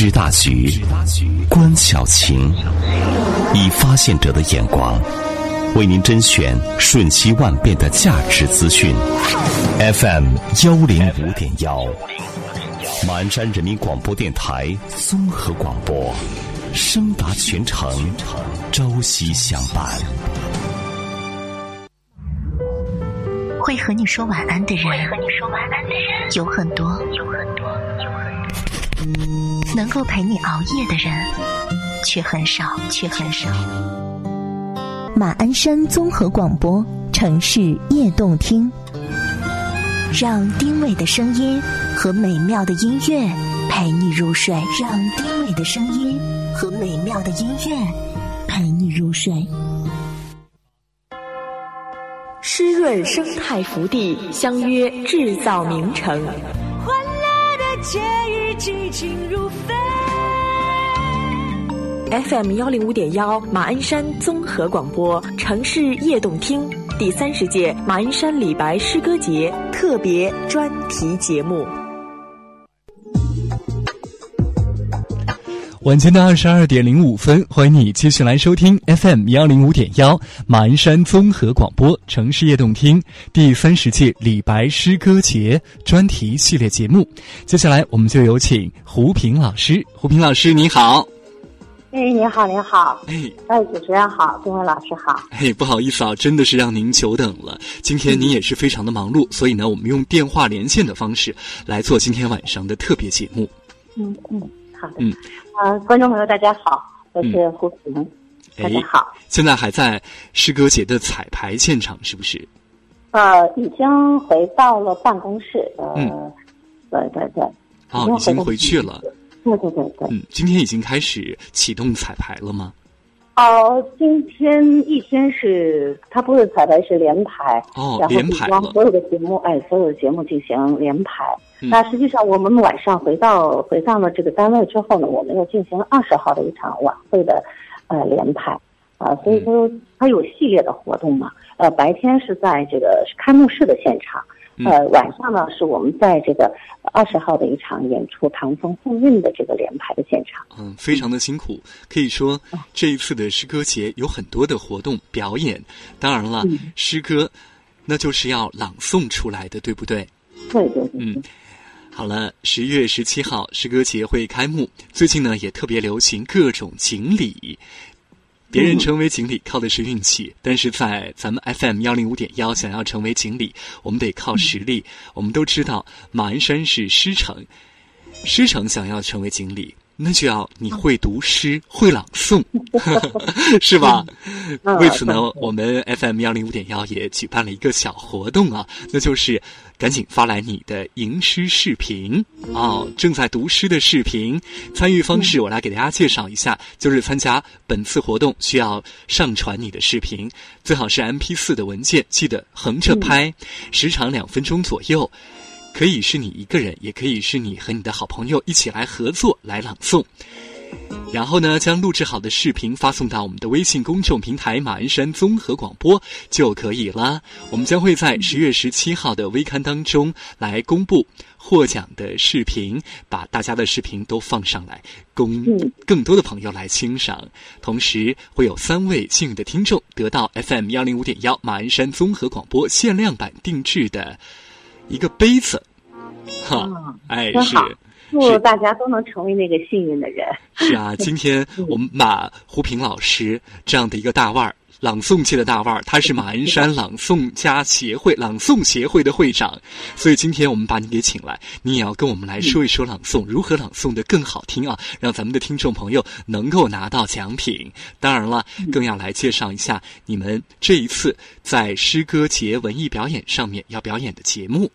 知大局，观小情，以发现者的眼光，为您甄选瞬息万变的价值资讯。FM 幺零五点幺，马鞍山人民广播电台综合广播，声达全城，朝夕相伴。会和你说晚安的人，有很多，有很多，有很多。能够陪你熬夜的人，却很少，却很少。马鞍山综合广播，城市夜动听，让丁伟的声音和美妙的音乐陪你入睡，让丁伟的声音和美妙的音乐陪你入睡。湿润生态福地，相约制造名城。欢乐的节日，激情如飞。FM 幺零五点幺，马鞍山综合广播，城市夜动听，第三十届马鞍山李白诗歌节特别专题节目。晚间的二十二点零五分，欢迎你继续来收听 FM 幺零五点幺马鞍山综合广播城市夜动听第三十届李白诗歌节专题系列节目。接下来，我们就有请胡平老师。胡平老师，你好。哎，你好，你好。哎，哎，主持人好，各位老师好。哎，不好意思啊，真的是让您久等了。今天您也是非常的忙碌，所以呢，我们用电话连线的方式来做今天晚上的特别节目。嗯嗯，好的。嗯，呃，观众朋友大家好，我是胡平，大哎家好。现在还在诗歌节的彩排现场，是不是？呃，已经回到了办公室。呃，嗯对对对。哦，已经回去了。对对对对。嗯，今天已经开始启动彩排了吗？哦，今天一天是它不是彩排是连排，哦然后连排了将所有的节目，哎，所有的节目进行连排。嗯那实际上我们晚上回到回到了这个单位之后呢，我们又进行了二十号的一场晚会的呃连排啊、所以说它有系列的活动嘛。呃，白天是在这个开幕式的现场，呃，晚上呢是我们在这个二十号的一场演出《唐风凤韵》的这个联排的现场。嗯，非常的辛苦。可以说，这一次的诗歌节有很多的活动表演。当然了，嗯诗歌那就是要朗诵出来的，对不对？对对对。嗯。好了，十月十七号诗歌节会开幕。最近呢，也特别流行各种锦鲤。别人成为锦鲤靠的是运气，但是在咱们 FM 幺零五点幺，想要成为锦鲤，我们得靠实力。我们都知道，马鞍山是诗城，诗城想要成为锦鲤，那就要你会读诗，会朗诵，是吧？为此呢，我们 FM 幺零五点幺也举办了一个小活动啊，那就是赶紧发来你的吟诗视频哦，正在读诗的视频。参与方式我来给大家介绍一下，就是参加本次活动需要上传你的视频，最好是 MP 四的文件，记得横着拍，时长两分钟左右。可以是你一个人，也可以是你和你的好朋友一起来合作来朗诵。然后呢，将录制好的视频发送到我们的微信公众平台“马鞍山综合广播”就可以了。我们将会在十月十七号的微刊当中来公布获奖的视频，把大家的视频都放上来，供更多的朋友来欣赏。同时，会有三位幸运的听众得到 FM 幺零五点幺马鞍山综合广播限量版定制的一个杯子。哈，哎，是。祝大家都能成为那个幸运的人。是啊，今天 我们马胡平老师这样的一个大腕儿，朗诵界的大腕儿，他是马鞍 山朗诵家协会朗诵协会的会长，所以今天我们把你给请来，你也要跟我们来说一说朗诵，如何朗诵的更好听啊，让咱们的听众朋友能够拿到奖品。当然了，更要来介绍一下你们这一次在诗歌节文艺表演上面要表演的节目。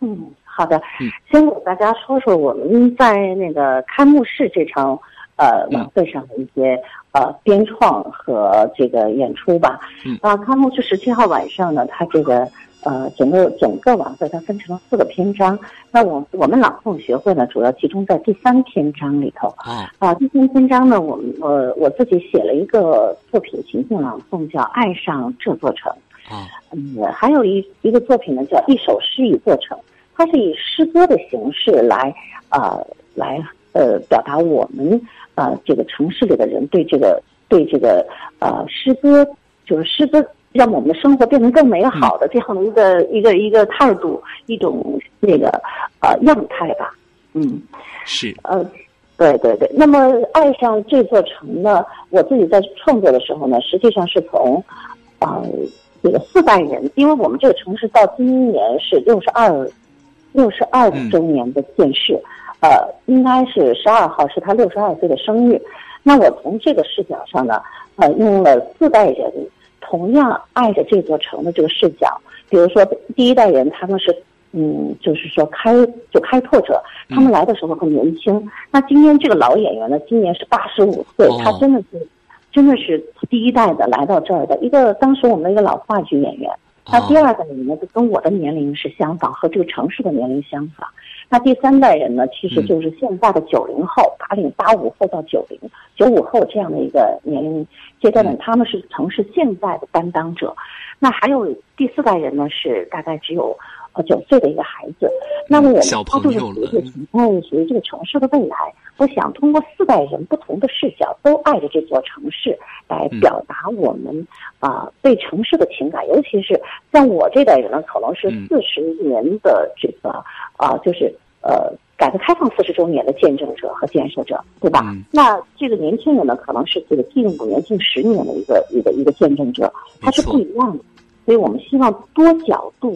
嗯。好的嗯，先给大家说说我们在那个开幕式这场呃晚会上的一些呃编创和这个演出吧。嗯啊，开幕式十七号晚上呢，它这个呃整个整个晚会它分成了四个篇章。那我我们朗诵学会呢，主要集中在第三篇章里头。啊啊，第三篇章呢，我们呃我自己写了一个作品情境朗诵，叫《爱上这座城》。啊嗯，还有一一个作品呢，叫《一首诗一座城》。它是以诗歌的形式来，呃，来呃表达我们呃这个城市里的人对这个对这个呃诗歌，就是诗歌让我们的生活变得更美好的这样的一个一个一个态度，一种那个呃样态吧。嗯，是呃，对对对。那么爱上这座城呢，我自己在创作的时候呢，实际上是从呃这个四代人，因为我们这个城市到今年是六十二六十二周年的建市，呃，应该是十二号是他六十二岁的生日。那我从这个视角上呢，呃，用了四代人同样爱着这座城的这个视角，比如说第一代人他们是。嗯，就是说开就开拓者，他们来的时候很年轻。那今天这个老演员呢，今年是八十五岁，他真的是，真的是第一代的来到这儿的一个。当时我们的一个老话剧演员，那第二代人呢，就跟我的年龄是相仿，和这个城市的年龄相仿。那第三代人呢，其实就是现在的九零后、八零、八五后到九零、九五后这样的一个年龄阶段呢，他们是城市现在的担当者。那还有第四代人呢，是大概只有。呃，九岁的一个孩子，那么我们超度了属于哎，属于这个城市的未来。我想通过四代人不同的视角，都爱着这座城市，来表达我们啊对城市的情感。尤其是像我这代人呢，可能是四十年的这个啊，就是呃改革开放四十周年的见证者和建设者，对吧？那这个年轻人呢，可能是这个近五年、近十年的一个一个一个见证者，他是不一样的。所以我们希望多角度。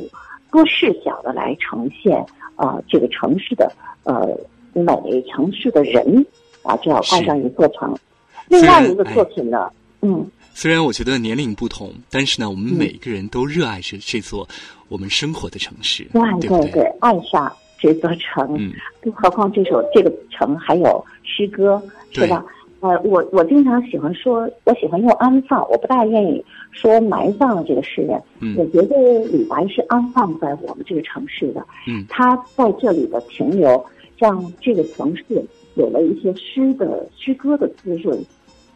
多视角的来呈现啊，这个城市的呃美，城市的人啊，就要爱上一座城。另外一个作品呢，嗯，虽然我觉得年龄不同，但是呢，我们每个人都热爱着这座我们生活的城市，对对对，爱上这座城。嗯，更何况这首这个城还有诗歌，是吧？呃，我我经常喜欢说，我喜欢用安放，我不大愿意说埋葬这个诗人。嗯，我觉得李白是安放在我们这个城市的。嗯，他在这里的停留，让这个城市有了一些诗的诗歌的滋润，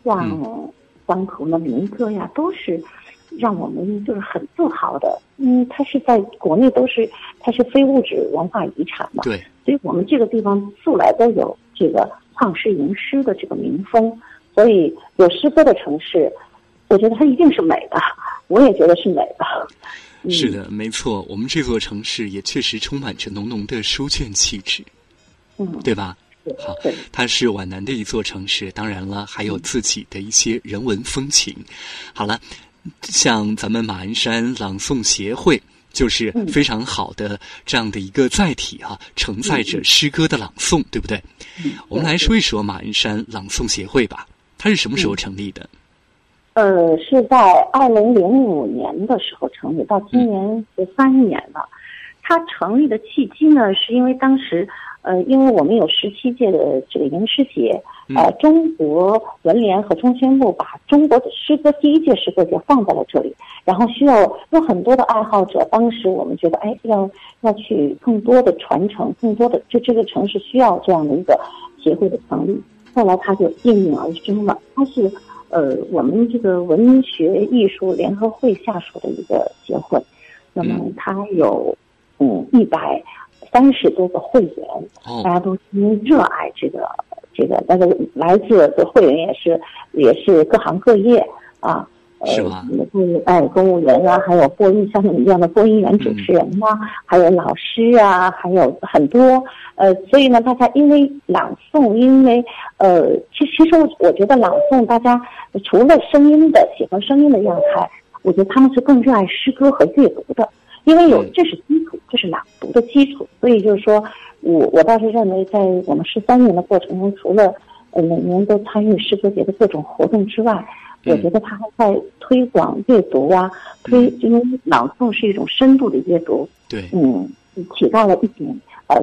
像当涂的民歌呀，都是让我们就是很自豪的。嗯，它是在国内都是它是非物质文化遗产嘛。对，所以我们这个地方素来都有这个。唱诗吟诗的这个民风，所以有诗歌的城市，我觉得它一定是美的。我也觉得是美的。是的，没错，我们这座城市也确实充满着浓浓的书卷气质，嗯，对吧？好，它是皖南的一座城市，当然了，还有自己的一些人文风情。好了，像咱们马鞍山朗诵协会。就是非常好的这样的一个载体啊，承载着诗歌的朗诵，对不对？我们来说一说马鞍山朗诵协会吧，它是什么时候成立的？呃，是在二零零五年的时候成立，到今年十三年了。它成立的契机呢，是因为当时。呃，因为我们有十七届的这个吟诗节，呃，中国文联和中宣部把中国的诗歌第一届诗歌节放在了这里，然后需要有很多的爱好者。当时我们觉得，哎，要要去更多的传承，更多的就这个城市需要这样的一个协会的成立。后来它就应运而生了。它是呃我们这个文学艺术联合会下属的一个协会，那么它有嗯一百。三十多个会员，大家都因为热爱这个这个，但是来自的会员也是也是各行各业啊，是吗？哎，公务员啊，还有播音像你这样的播音员、主持人呐，还有老师啊，还有很多呃，所以呢，大家因为朗诵，因为呃，其其实我我觉得朗诵，大家除了声音的喜欢声音的样态，我觉得他们是更热爱诗歌和阅读的。因为有这是基础，这是朗读的基础，所以就是说，我我倒是认为，在我们十三年的过程中，除了呃每年都参与诗歌节的各种活动之外，我觉得他还在推广阅读啊，推因为朗诵是一种深度的阅读，对，嗯，起到了一点呃，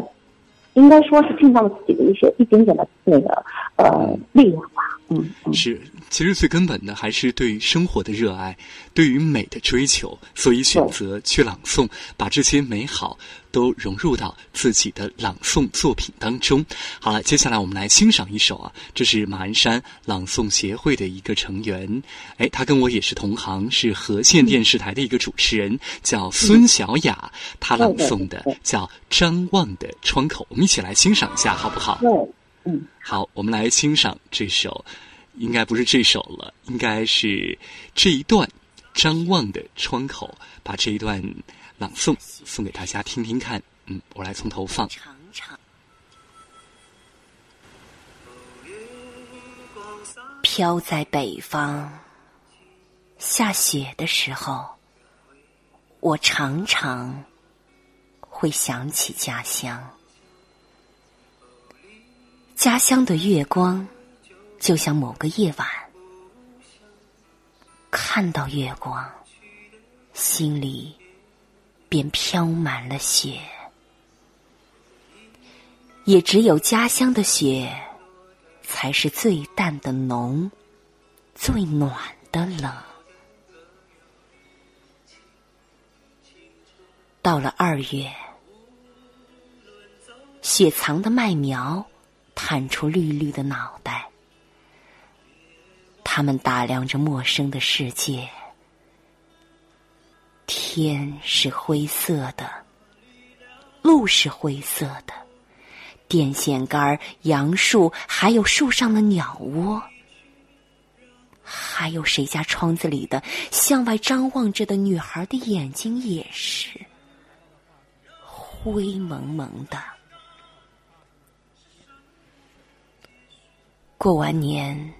应该说是尽到了自己的一些一点点的那个呃力量吧，嗯，是。其实最根本的还是对于生活的热爱，对于美的追求，所以选择去朗诵，把这些美好都融入到自己的朗诵作品当中。好了，接下来我们来欣赏一首啊，这是马鞍山朗诵协会的一个成员，哎，他跟我也是同行，是和县电视台的一个主持人，叫孙小雅，他朗诵的叫《张望的窗口》，我们一起来欣赏一下，好不好？嗯，好，我们来欣赏这首，应该不是这首了，应该是这一段张望的窗口，把这一段朗诵送给大家听听看。嗯，我来从头放。飘在北方，下雪的时候，我常常会想起家乡。家乡的月光，就像某个夜晚，看到月光，心里便飘满了雪。也只有家乡的雪，才是最淡的浓，最暖的冷。到了二月，雪藏的麦苗探出绿绿的脑袋，它们打量着陌生的世界。天是灰色的，路是灰色的。电线杆、杨树，还有树上的鸟窝，还有谁家窗子里的向外张望着的女孩的眼睛，也是灰蒙蒙的。过完年，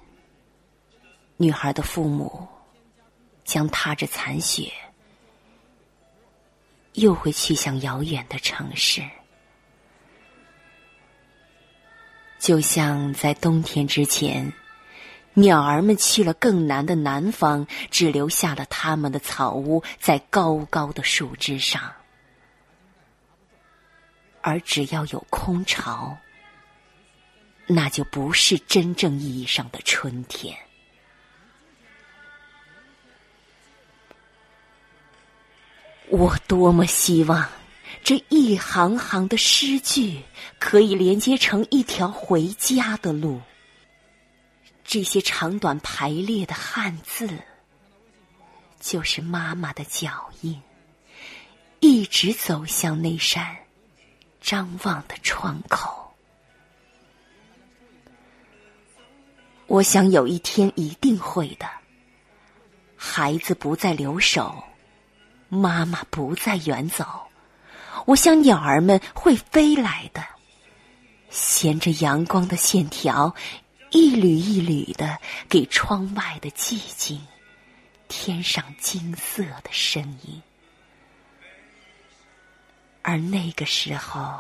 女孩的父母将踏着残雪，又会去向遥远的城市。就像在冬天之前，鸟儿们去了更南的南方，只留下了他们的草屋在高高的树枝上。而只要有空巢，那就不是真正意义上的春天。我多么希望！这一行行的诗句可以连接成一条回家的路。这些长短排列的汉字，就是妈妈的脚印，一直走向那扇张望的窗口。我想有一天一定会的。孩子不再留守，妈妈不再远走。我想鸟儿们会飞来的，衔着阳光的线条，一缕一缕的给窗外的寂静添上金色的声音。而那个时候，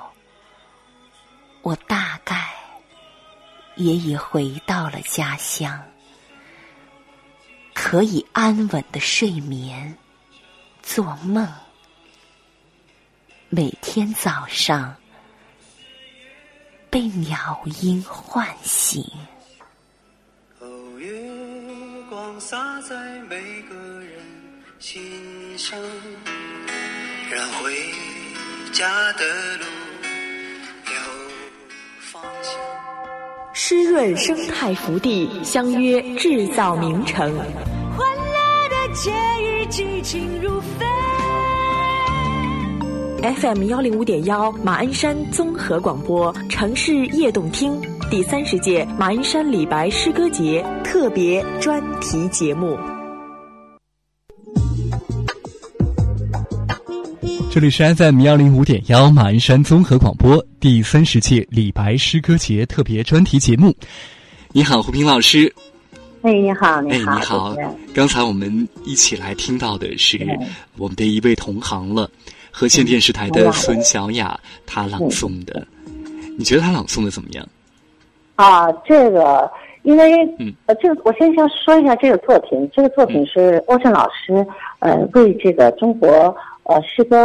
我大概也已回到了家乡，可以安稳的睡眠，做梦。每天早上被鸟音唤醒。月光洒在每个人心上，让回家的路有方向。湿润生态福地，相约制造名城。欢乐的节日，激情如飞。FM 幺零五点幺，马鞍山综合广播城市夜动听第三十届马鞍山李白诗歌节特别专题节目。这里是 FM 幺零五点幺马鞍山综合广播第三十届李白诗歌节特别专题节目。你好，胡平老师。哎，你好，你好，哎，你好。刚才我们一起来听到的是我们的一位同行了。和县电视台的孙小雅，她朗诵的，你觉得她朗诵的怎么样？啊，这个，因为，嗯，呃，这个我先先说一下这个作品，这个作品是欧震老师，呃，为这个中国呃诗歌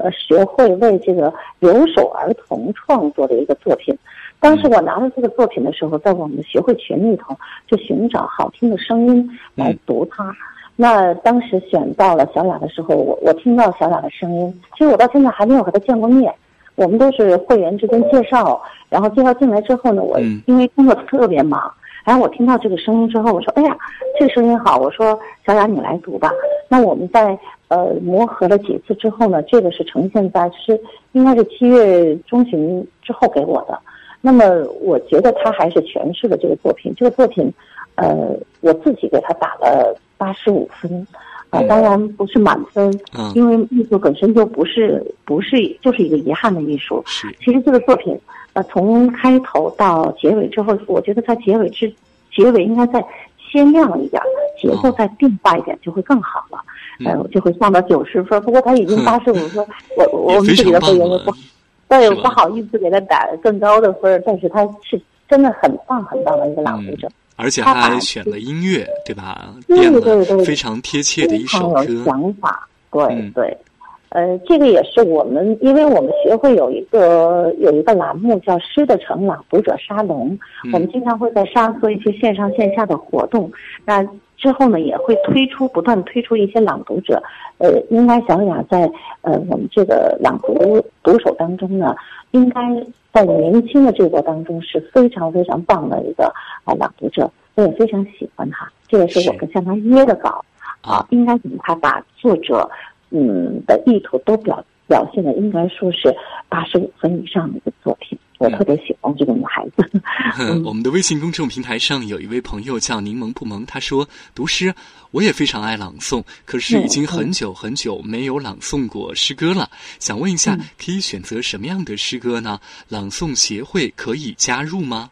呃学会为这个留守儿童创作的一个作品。当时我拿到这个作品的时候，在我们的学会群里头就寻找好听的声音来读它。那当时选到了小雅的时候，我我听到小雅的声音，其实我到现在还没有和她见过面，我们都是会员之间介绍，然后介绍进来之后呢，我因为工作特别忙，然后我听到这个声音之后，我说，哎呀，这个声音好，我说小雅你来读吧。那我们在呃磨合了几次之后呢，这个是呈现在是应该是七月中旬之后给我的，那么我觉得他还是诠释了这个作品。这个作品，呃，我自己给他打了八十五分，啊、当然不是满分，嗯因为艺术本身就不是不是就是一个遗憾的艺术。是其实这个作品，呃，从开头到结尾之后，我觉得它结尾之结尾应该再鲜亮一点，节奏再变化一点，就会更好了。嗯呃，就会上到九十分。不过他已经八十五分，我我我们自己的会员也不，对，是吧不好意思给他打更高的分儿，但是他是真的很棒很棒的一个朗读者，而且他还选了音乐，对吧？对编对对了非常贴切的一首。想法。对、嗯对，呃，这个也是我们，因为我们学会有一个有一个栏目叫“诗的城朗读者沙龙”，嗯我们经常会在沙做一些线上线下的活动。那之后呢，也会推出不断推出一些朗读者。呃，应该小雅在呃我们这个朗读读手当中呢，应该在年轻的这个当中是非常非常棒的一个啊、朗读者，我也非常喜欢他。这也是我是跟向他约的稿。啊啊，应该怎么他把作者嗯的意图都表表现的，应该说是八十五分以上的一个作品。我嗯特别喜欢这个女孩子。嗯我们的微信公众平台上有一位朋友叫柠檬不萌，他说读诗我也非常爱朗诵，可是已经很久很久没有朗诵过诗歌了。想问一下，可以选择什么样的诗歌呢？朗诵协会可以加入吗？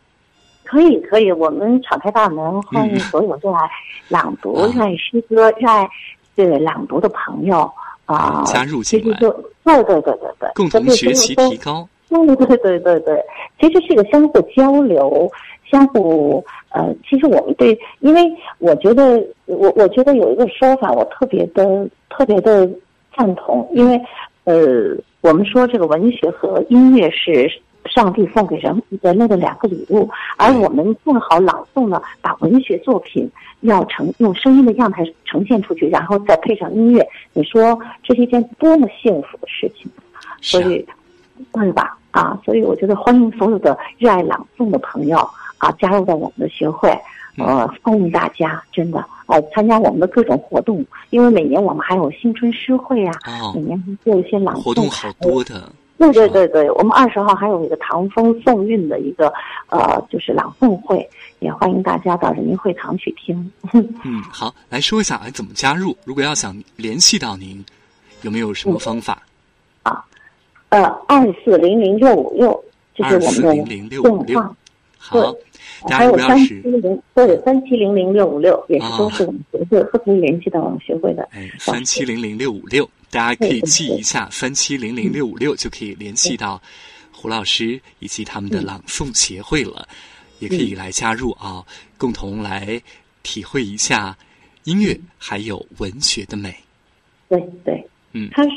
可以，可以，我们敞开大门，欢迎所有热爱朗读、啊热爱诗歌、热爱这个朗读的朋友啊，加入进来对对对对对，共同学习提高。对对对对对，其实是一个相互交流，相互呃，其实我们对，因为我觉得我我觉得有一个说法，我特别的特别的赞同，因为呃，我们说这个文学和音乐是上帝送给人人类的两个礼物，而我们正好朗诵呢，把文学作品要呈用声音的样态呈现出去，然后再配上音乐，你说这是一件多么幸福的事情。所以，对吧？啊，所以我觉得欢迎所有的热爱朗诵的朋友啊，加入到我们的学会，嗯呃，欢迎大家，真的，呃，参加我们的各种活动，因为每年我们还有新春诗会啊，哦每，年会做一些朗诵活动好多的。对对对对，我们二十号还有一个唐风宋韵的一个呃，就是朗诵会，也欢迎大家到人民会堂去听。嗯，好，来说一下哎怎么加入？如果要想联系到您，有没有什么方法？呃，二四零零六五六，就是我们的2400电656话。好，大家如还有三七果要是零对三七零零六五六，也是哦都是我们学会都可以联系到我们学会的。哎三七零零六五六，大家可以记一下三七零零六五六，就可以联系到胡老师以及他们的朗诵协会了，也可以来加入啊，共同来体会一下音乐还有文学的美。对对，嗯。它是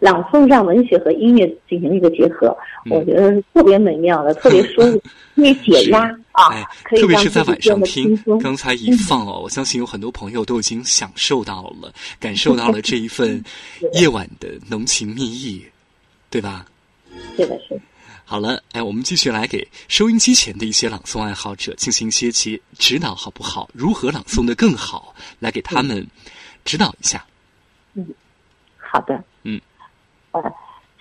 朗诵让文学和音乐进行一个结合，嗯。我觉得特别美妙的，特别舒服，可以解压啊哎，可以特别是在晚上听，刚才一放哦，我相信有很多朋友都已经享受到了，感受到了这一份 夜晚的浓情蜜意，对吧？是的是好了，哎，我们继续来给收音机前的一些朗诵爱好者进行一些其指导，好不好？如何朗诵的更好，来给他们指导一下。好的。嗯，呃，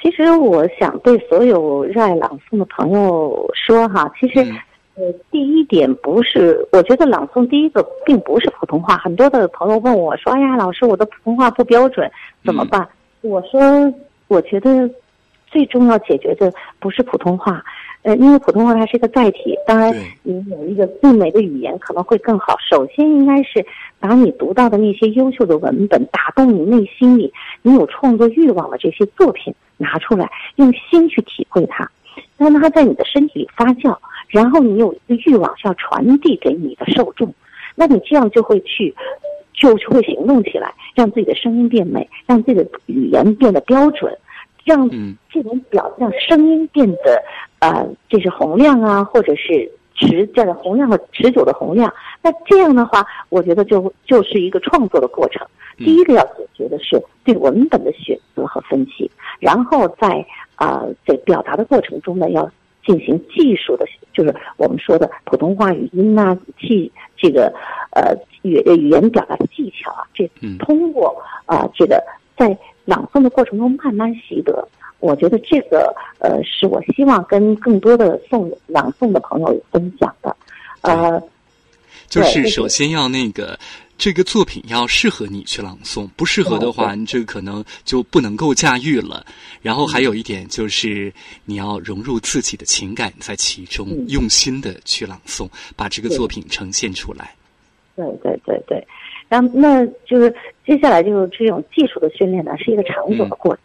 其实我想对所有热爱朗诵的朋友说哈，其实。嗯呃，第一点不是，我觉得朗诵第一个并不是普通话。很多的朋友问我说：“哎呀，老师，我的普通话不标准，怎么办？”我说：“我觉得最重要解决的不是普通话，呃，因为普通话它是一个载体，当然你有一个最美的语言可能会更好。首先应该是把你读到的那些优秀的文本，打动你内心里你有创作欲望的这些作品拿出来，用心去体会它，让它在你的身体里发酵。”然后你有一个欲望是要传递给你的受众，那你这样就会去，就就会行动起来，让自己的声音变美，让自己的语言变得标准，让嗯这种表让声音变得呃，这是洪亮啊，或者是持这样洪亮的持久的洪亮。那这样的话，我觉得就就是一个创作的过程。嗯第一个要解决的是对文本的选择和分析，然后在啊在表达的过程中呢，要进行技术的，就是我们说的普通话语音呐、技这个呃语语言表达的技巧啊，这嗯通过啊、这个在朗诵的过程中慢慢习得。我觉得这个呃，是我希望跟更多的诵朗诵的朋友分享的。呃，就是首先要那个这个作品要适合你去朗诵，不适合的话，你这个可能就不能够驾驭了。然后还有一点就是你要融入自己的情感在其中，用心的去朗诵，把这个作品呈现出来。对对对对。然后，那就是接下来就是这种技术的训练呢，是一个长久的过程。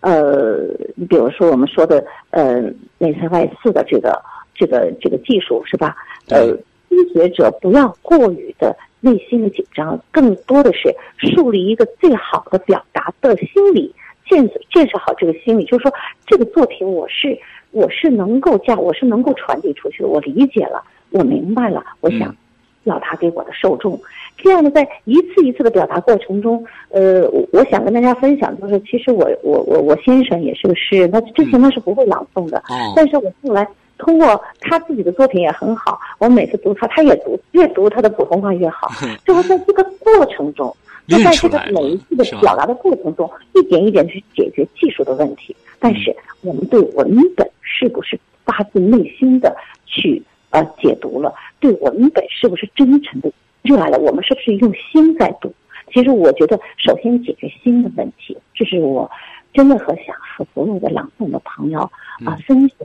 呃，你比如说我们说的呃内三外四的这个这个这个技术是吧？呃，初学者不要过于的内心的紧张，更多的是树立一个最好的表达的心理，建建设好这个心理，就是说这个作品我是我是能够教，我是能够传递出去的，我理解了，我明白了，我想。表达给我的受众，这样的在一次一次的表达过程中，呃，我想跟大家分享，就是其实我我我我先生也是个诗人，他之前他是不会朗诵的，但是我后来通过他自己的作品也很好，我每次读他，他也读，越读他的普通话越好，就是在这个过程中，就在这个每一次的表达的过程中，一点一点去解决技术的问题，但是我们对文本是不是发自内心的去。呃，解读了，对文本是不是真诚的热爱了？我们是不是用心在读？其实我觉得，首先解决心的问题，这是我真的和想和所有的朗诵的朋友啊分享。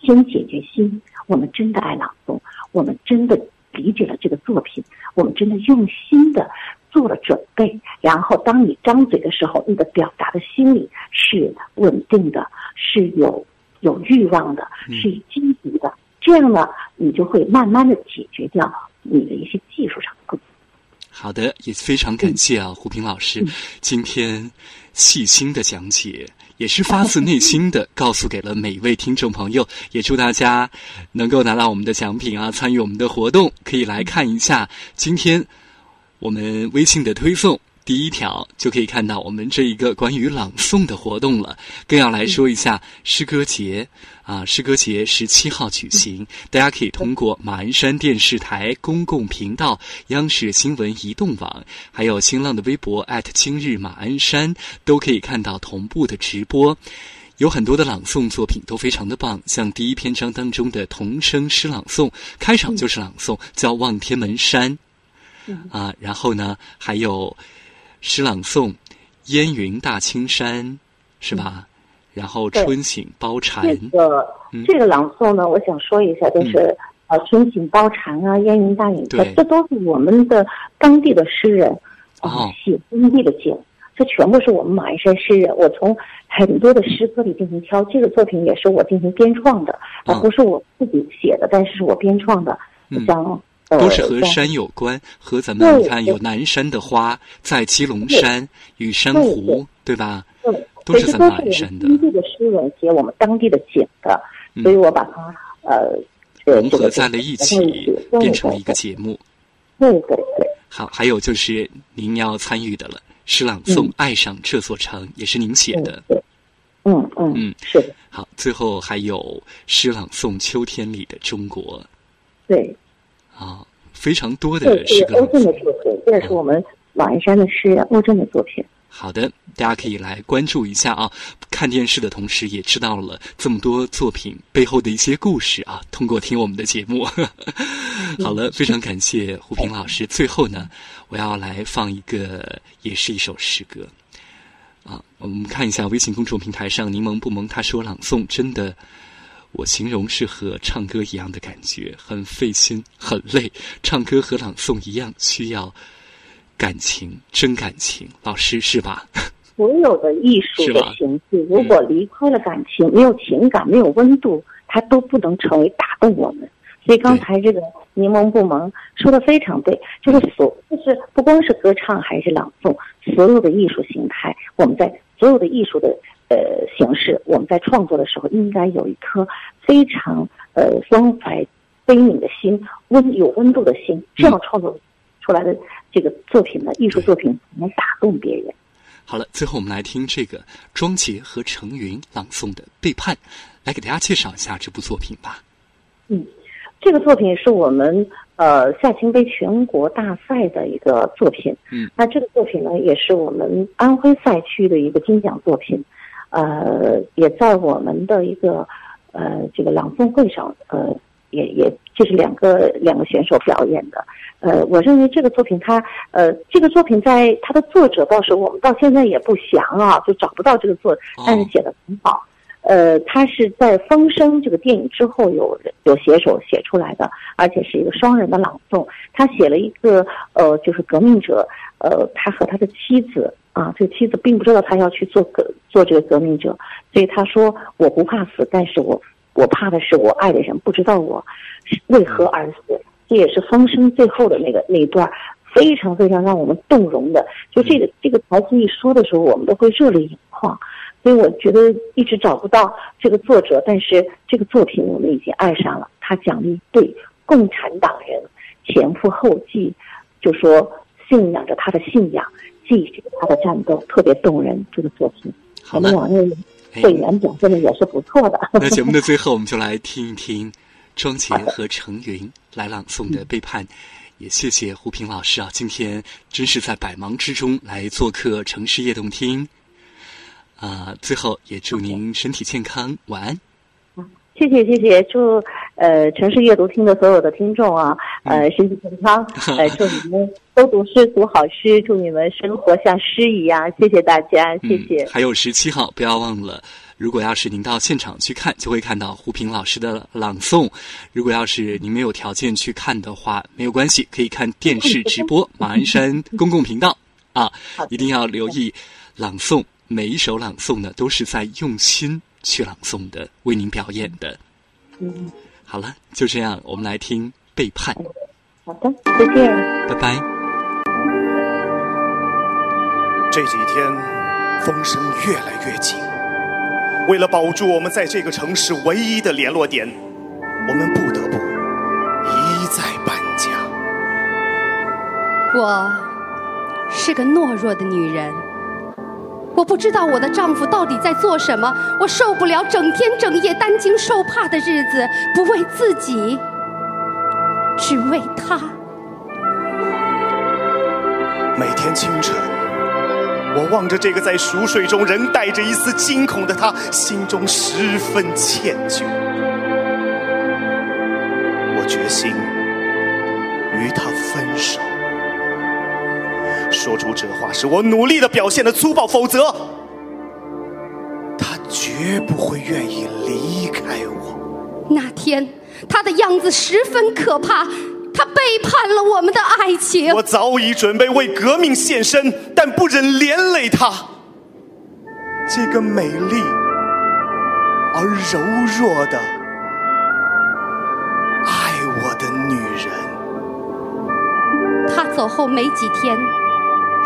先解决心，我们真的爱朗诵，我们真的理解了这个作品，我们真的用心的做了准备。然后，当你张嘴的时候，你的表达的心理是稳定的，是有有欲望的，是积极的。这样呢，你就会慢慢的解决掉你的一些技术上的问题。好的，也非常感谢啊，胡平老师今天细心的讲解，也是发自内心的告诉给了每一位听众朋友。也祝大家能够拿到我们的奖品啊，参与我们的活动，可以来看一下今天我们微信的推送。第一条就可以看到我们这一个关于朗诵的活动了，更要来说一下诗歌节啊，诗歌节十七号举行，大家可以通过马鞍山电视台公共频道、央视新闻移动网，还有新浪的微博今日马鞍山，都可以看到同步的直播。有很多的朗诵作品都非常的棒，像第一篇章当中的童声诗朗诵，开场就是朗诵，叫《望天门山》啊，然后呢还有。诗朗诵，烟云大青山，是吧？然后春醒包禅。这个这个朗诵呢，我想说一下，就是呃，春醒包禅啊，烟云大影山，这都是我们的当地的诗人啊写当地的景，这全部是我们马鞍山诗人。我从很多的诗歌里进行挑，这个作品也是我进行编创的，而不是我自己写的，但是是我编创的。像。都是和山有关，和咱们你看有南山的花，在基隆山、与珊瑚，对吧？对，都是咱们南山的。当地的诗人写我们当地的景的，所以我把它呃融合在了一起，变成了一个节目。对对对。好，还有就是您要参与的了，诗朗诵《爱上这座城》也是您写的。嗯嗯嗯，是的。好，最后还有诗朗诵《秋天里的中国》。对。啊，非常多的诗歌。欧震的作品，这也是我们马鞍山的诗人欧震的作品。好的，大家可以来关注一下啊！看电视的同时，也知道了这么多作品背后的一些故事啊。通过听我们的节目，好了，非常感谢胡平老师。最后呢，我要来放一个，也是一首诗歌啊。我们看一下微信公众平台上，柠檬不萌他说朗诵真的。我形容是和唱歌一样的感觉，很费心，很累。唱歌和朗诵一样，需要感情，真感情。老师是吧？所有的艺术的形式，如果离开了感情，没有情感，没有温度，它都不能成为打动我们。所以刚才这个柠檬不萌说的非常对，就是所就是不光是歌唱还是朗诵，所有的艺术形态，我们在所有的艺术的。呃，形式我们在创作的时候，应该有一颗非常呃关怀、悲悯的心，温有温度的心，这样创作出来的这个作品呢，艺术作品能打动别人。好了，最后我们来听这个庄杰和程云朗诵的《背叛》，来给大家介绍一下这部作品吧。嗯，这个作品是我们呃夏青杯全国大赛的一个作品。嗯，那这个作品呢，也是我们安徽赛区的一个金奖作品。呃，也在我们的一个呃这个朗诵会上，呃，也也这是两个两个选手表演的。呃，我认为这个作品它呃这个作品在它的作者倒是我们到现在也不详啊，就找不到这个作，但是写的很好。呃，他是在《风声》这个电影之后有有写手写出来的，而且是一个双人的朗诵。他写了一个呃，就是革命者，呃，他和他的妻子啊，这个妻子并不知道他要去做革做这个革命者，所以他说我不怕死，但是我我怕的是我爱的人不知道我为何而死。这也是《风声》最后的那个那一段，非常非常让我们动容的。就这个这个台词一说的时候，我们都会热泪盈眶。所以我觉得一直找不到这个作者，但是这个作品我们已经爱上了。他讲了一对共产党人前赴后继，就说信仰着他的信仰，继续他的战斗，特别动人。这个作品，我们网内会员表现的也是不错的。那节目的最后，我们就来听一听庄杰和程云来朗诵的《背叛》。也谢谢胡平老师啊，今天真是在百忙之中来做客城市夜动听。啊，最后也祝您身体健康，晚安。谢谢谢谢，祝呃城市阅读厅的所有的听众啊，呃身体健康，呃祝你们都读诗读好诗，祝你们生活像诗一样。谢谢大家，谢谢。还有十七号，不要忘了，如果要是您到现场去看，就会看到胡平老师的朗诵。如果要是您没有条件去看的话，没有关系，可以看电视直播马鞍山公共频道啊，一定要留意朗诵。每一首朗诵呢，都是在用心去朗诵的，为您表演的。嗯，好了，就这样，我们来听《背叛》。好的，再见，拜拜。这几天风声越来越紧，为了保住我们在这个城市唯一的联络点，我们不得不一再搬家。我是个懦弱的女人。我不知道我的丈夫到底在做什么，我受不了整天整夜担惊受怕的日子，不为自己，只为他。每天清晨，我望着这个在熟睡中仍带着一丝惊恐的他，心中十分歉疚。我决心与他。说出这话是我努力的表现的粗暴，否则他绝不会愿意离开我。那天他的样子十分可怕，他背叛了我们的爱情。我早已准备为革命献身，但不忍连累他。这个美丽而柔弱的爱我的女人。他走后没几天。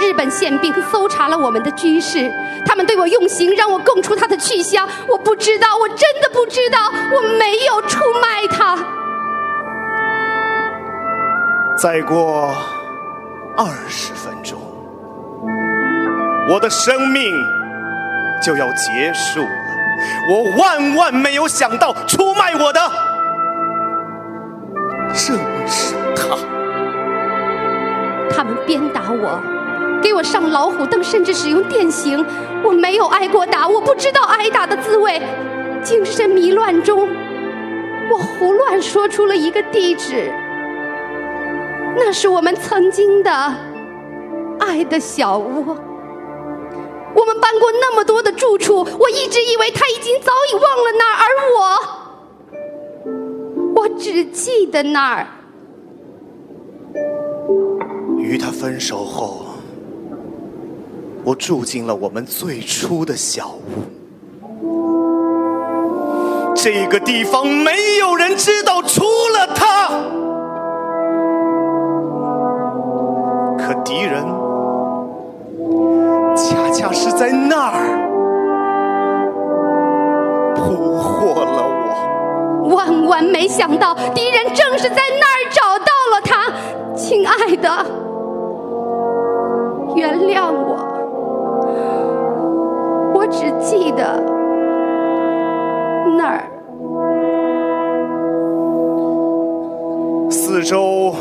日本宪兵搜查了我们的居室，他们对我用刑，让我供出他的去向。我不知道，我真的不知道，我没有出卖他。再过二十分钟，我的生命就要结束了。我万万没有想到，出卖我的正是他。他们鞭打我。给我上老虎凳，甚至使用电刑。我没有挨过打，我不知道挨打的滋味。精神迷乱中，我胡乱说出了一个地址，那是我们曾经的爱的小窝。我们搬过那么多的住处，我一直以为他已经早已忘了那儿，而我，我只记得那儿。与他分手后。我住进了我们最初的小屋，这个地方没有人知道，除了他。可敌人恰恰是在那儿捕获了我。万万没想到，敌人正是在那儿找到了他。亲爱的，原谅我。记得那儿，四周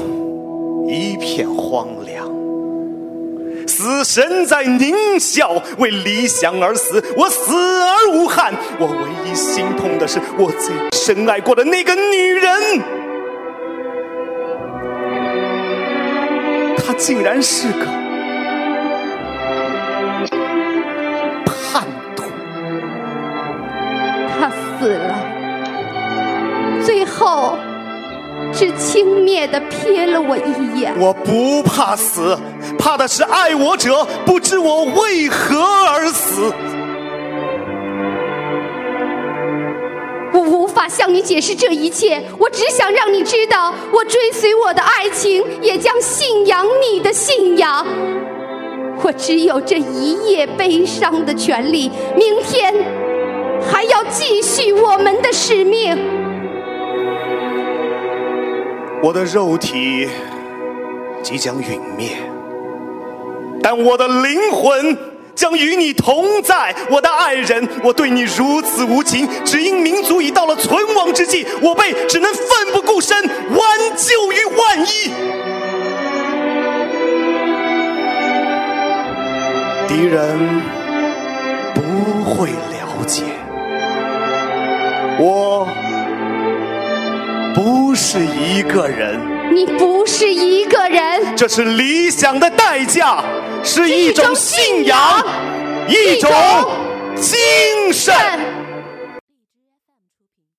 一片荒凉，死神在狞笑，为理想而死，我死而无憾。我唯一心痛的是，我最深爱过的那个女人，她竟然是个后只轻蔑地瞥了我一眼。我不怕死，怕的是爱我者不知我为何而死。我无法向你解释这一切，我只想让你知道，我追随我的爱情，也将信仰你的信仰。我只有这一夜悲伤的权利，明天还要继续我们的使命。我的肉体即将陨灭，但我的灵魂将与你同在。我的爱人，我对你如此无情，只因民族已到了存亡之际，我辈只能奋不顾身，挽救于万一。敌人不会了解，我不是一个人。你不是一个人，这是理想的代价，是一种信仰，一种精神。